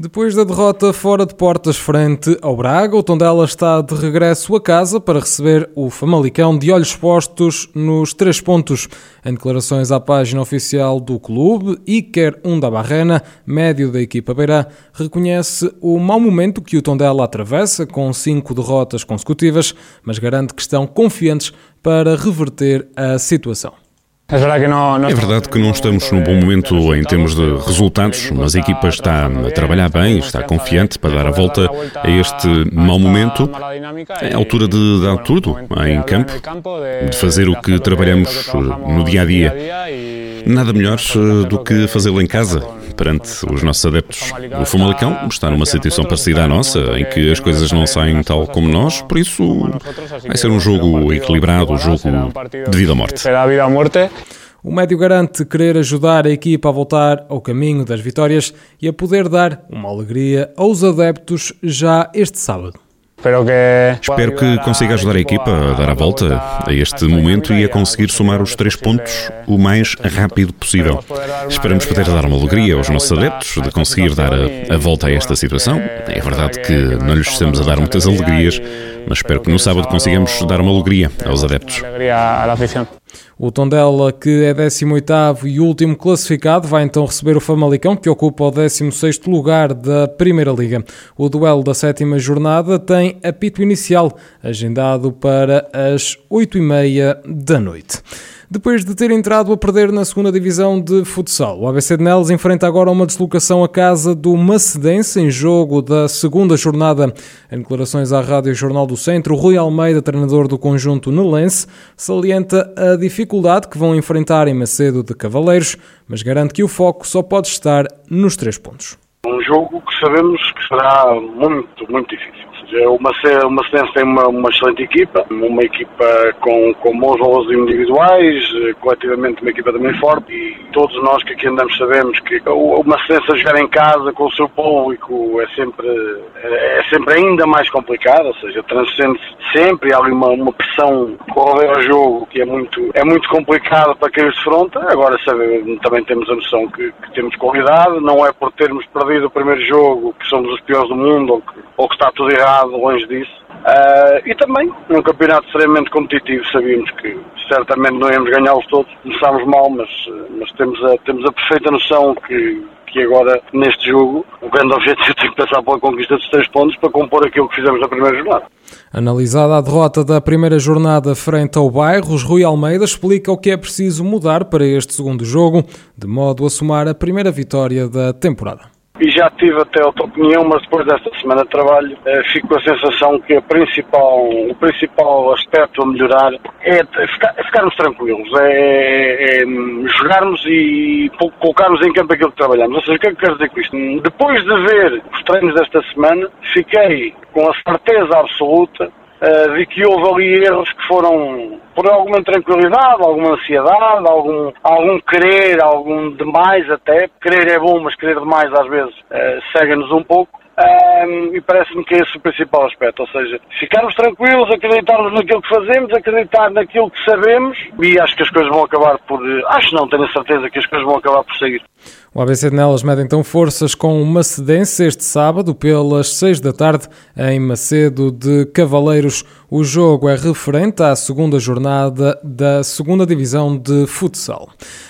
Depois da derrota fora de portas frente ao Braga, o Tondela está de regresso a casa para receber o Famalicão de olhos postos nos três pontos. Em declarações à página oficial do clube, Iker Undabarrena, médio da equipa beirã, reconhece o mau momento que o Tondela atravessa com cinco derrotas consecutivas, mas garante que estão confiantes para reverter a situação. É verdade que não estamos num bom momento em termos de resultados, mas a equipa está a trabalhar bem, está confiante para dar a volta a este mau momento. É a altura de dar tudo em campo, de fazer o que trabalhamos no dia a dia. Nada melhor do que fazê-lo em casa, perante os nossos adeptos. O Famalicão está numa situação parecida à nossa, em que as coisas não saem tal como nós, por isso vai ser um jogo equilibrado, um jogo de vida ou morte. O médio garante querer ajudar a equipa a voltar ao caminho das vitórias e a poder dar uma alegria aos adeptos já este sábado. Espero que consiga ajudar a equipa a dar a volta a este momento e a conseguir somar os três pontos o mais rápido possível. Esperamos poder dar uma alegria aos nossos adeptos de conseguir dar a, a volta a esta situação. É verdade que não lhes estamos a dar muitas alegrias, mas espero que no sábado consigamos dar uma alegria aos adeptos. O Tondela, que é 18º e último classificado, vai então receber o Famalicão, que ocupa o 16º lugar da Primeira Liga. O duelo da sétima jornada tem apito inicial, agendado para as 8h30 da noite. Depois de ter entrado a perder na segunda divisão de futsal, o ABC de Neles enfrenta agora uma deslocação à casa do Macedense em jogo da segunda jornada. Em declarações à Rádio Jornal do Centro, Rui Almeida, treinador do conjunto nelense, salienta a dificuldade que vão enfrentar em Macedo de Cavaleiros, mas garante que o foco só pode estar nos três pontos. Um jogo que sabemos que será muito, muito difícil. O Macedense tem uma, uma, excelente equipa, uma equipa com, com bons valores individuais, coletivamente uma equipa também forte e todos nós que aqui andamos sabemos que o, o Macedense a jogar em casa com o seu público é sempre, é, é sempre ainda mais complicado, ou seja, transcende sempre, há ali uma, uma pressão correr ao jogo que é muito, é muito complicado para quem se fronta. Agora sabe, também temos a noção que, que, temos qualidade, não é por termos perdido o primeiro jogo que somos os piores do mundo ou que, ou que está tudo errado, longe disso. Uh, e também, num campeonato extremamente competitivo, sabíamos que certamente não íamos ganhá-los todos. Começámos mal, mas, mas temos, a, temos a perfeita noção que que agora, neste jogo, o grande objetivo tem que passar pela conquista dos três pontos para compor aquilo que fizemos na primeira jornada. Analisada a derrota da primeira jornada frente ao Bairros, Rui Almeida explica o que é preciso mudar para este segundo jogo, de modo a somar a primeira vitória da temporada e já tive até outra opinião, mas depois desta semana de trabalho eh, fico com a sensação que a principal, o principal aspecto a melhorar é, ficar, é ficarmos tranquilos, é, é, é, jogarmos e colocarmos em campo aquilo que trabalhamos. Ou seja, o que é que quero dizer com isto? Depois de ver os treinos desta semana, fiquei com a certeza absoluta de que houve ali erros que foram por alguma tranquilidade, alguma ansiedade, algum, algum querer, algum demais até. Querer é bom, mas querer demais às vezes uh, cega-nos um pouco. Um, e parece-me que é esse o principal aspecto, ou seja, ficarmos tranquilos, acreditarmos naquilo que fazemos, acreditar naquilo que sabemos e acho que as coisas vão acabar por. Acho não, tenho certeza que as coisas vão acabar por sair. O ABC de Nelas mede então forças com uma cedência este sábado pelas 6 da tarde em Macedo de Cavaleiros. O jogo é referente à segunda jornada da segunda divisão de futsal.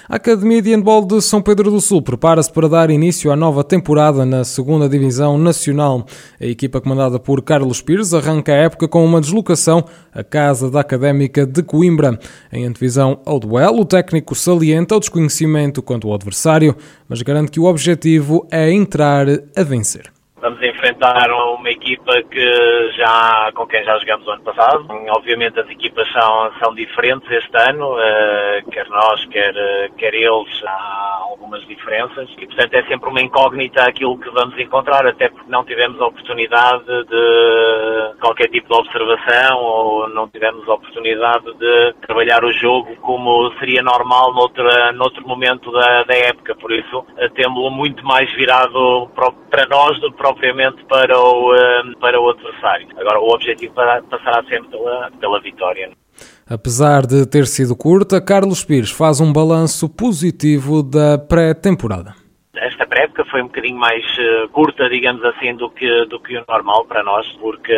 A Academia de Handball de São Pedro do Sul prepara-se para dar início à nova temporada na segunda divisão nacional. A equipa comandada por Carlos Pires arranca a época com uma deslocação à Casa da Académica de Coimbra. Em antevisão ao duelo, o técnico salienta o desconhecimento quanto ao adversário, mas garante que o objetivo é entrar a vencer. Vamos enfrentar uma equipa que já, com quem já jogamos o ano passado. Obviamente as equipas são, são diferentes este ano, uh, quer nós, quer, quer eles, há algumas diferenças e portanto é sempre uma incógnita aquilo que vamos encontrar, até porque não tivemos a oportunidade de qualquer tipo de observação ou não tivemos a oportunidade de trabalhar o jogo como seria normal noutra, noutro momento da, da época, por isso uh, temos-lo muito mais virado para nós do que propriamente para o, eh, para o adversário. Agora, o objetivo passará sempre pela, pela vitória. Apesar de ter sido curta, Carlos Pires faz um balanço positivo da pré-temporada pré-época foi um bocadinho mais uh, curta, digamos assim, do que, do que o normal para nós, porque,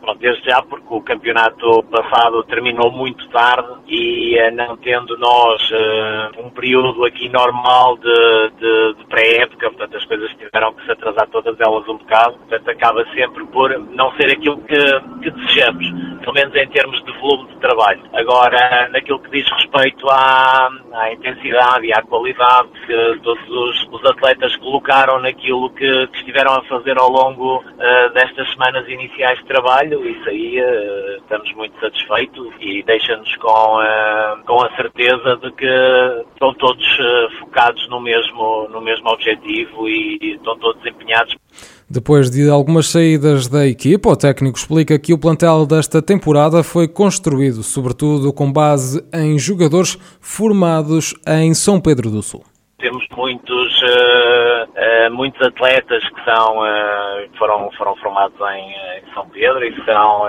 pronto, desde já, porque o campeonato passado terminou muito tarde e uh, não tendo nós uh, um período aqui normal de, de, de pré-época, portanto as coisas tiveram que se atrasar todas elas um bocado, portanto acaba sempre por não ser aquilo que, que desejamos, pelo menos em termos de volume de trabalho. Agora, naquilo que diz respeito à, à intensidade e à qualidade que todos os, os atletas colocaram naquilo que, que, estiveram a fazer ao longo uh, destas semanas iniciais de trabalho, isso aí uh, estamos muito satisfeitos e deixa-nos com, uh, com a certeza de que estão todos focados no mesmo, no mesmo objetivo e estão todos empenhados. Depois de algumas saídas da equipa, o técnico explica que o plantel desta temporada foi construído, sobretudo com base em jogadores formados em São Pedro do Sul. Temos muitos, uh, uh, muitos atletas que são, uh, foram, foram formados em, São Pedro e que são,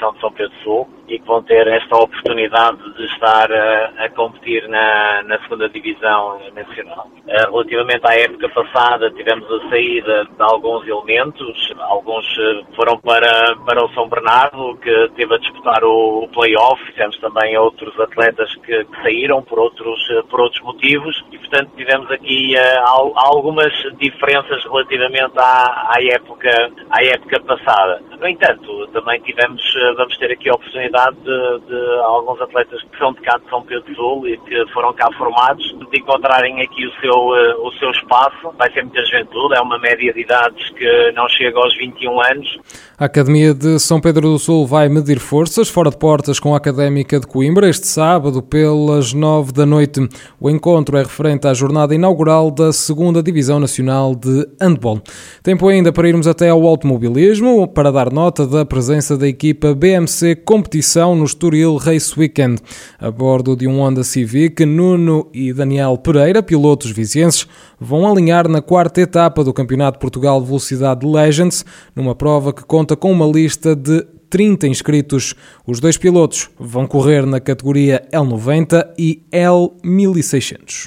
são de São Pedro Sul e que vão ter esta oportunidade de estar a competir na, na segunda divisão nacional. relativamente à época passada, tivemos a saída de alguns elementos, alguns foram para, para o São Bernardo, que teve a disputar o, o play-off, tivemos também outros atletas que, que saíram por outros, por outros motivos e, portanto, tivemos aqui uh, algumas diferenças relativamente à, à, época, à época passada. No entanto, também tivemos, uh, vamos ter aqui a oportunidade de, de, alguns atletas que são de cá de São Pedro do Sul e que foram cá formados, de encontrarem aqui o seu, uh, o seu espaço. Vai ser muita juventude, é uma média de idades que não chega aos 21 anos. A Academia de São Pedro do Sul vai medir forças fora de portas com a Académica de Coimbra este sábado pelas 9 da noite. O encontro é referente à jornada inaugural da segunda Divisão Nacional de Handball. Tempo ainda para irmos até ao automobilismo para dar nota da presença da equipa BMC Competição no Estoril Race Weekend. A bordo de um Honda Civic, Nuno e Daniel Pereira, pilotos vizienses, vão alinhar na quarta etapa do Campeonato Portugal de Velocidade Legends, numa prova que conta com uma lista de 30 inscritos. Os dois pilotos vão correr na categoria L90 e L1600.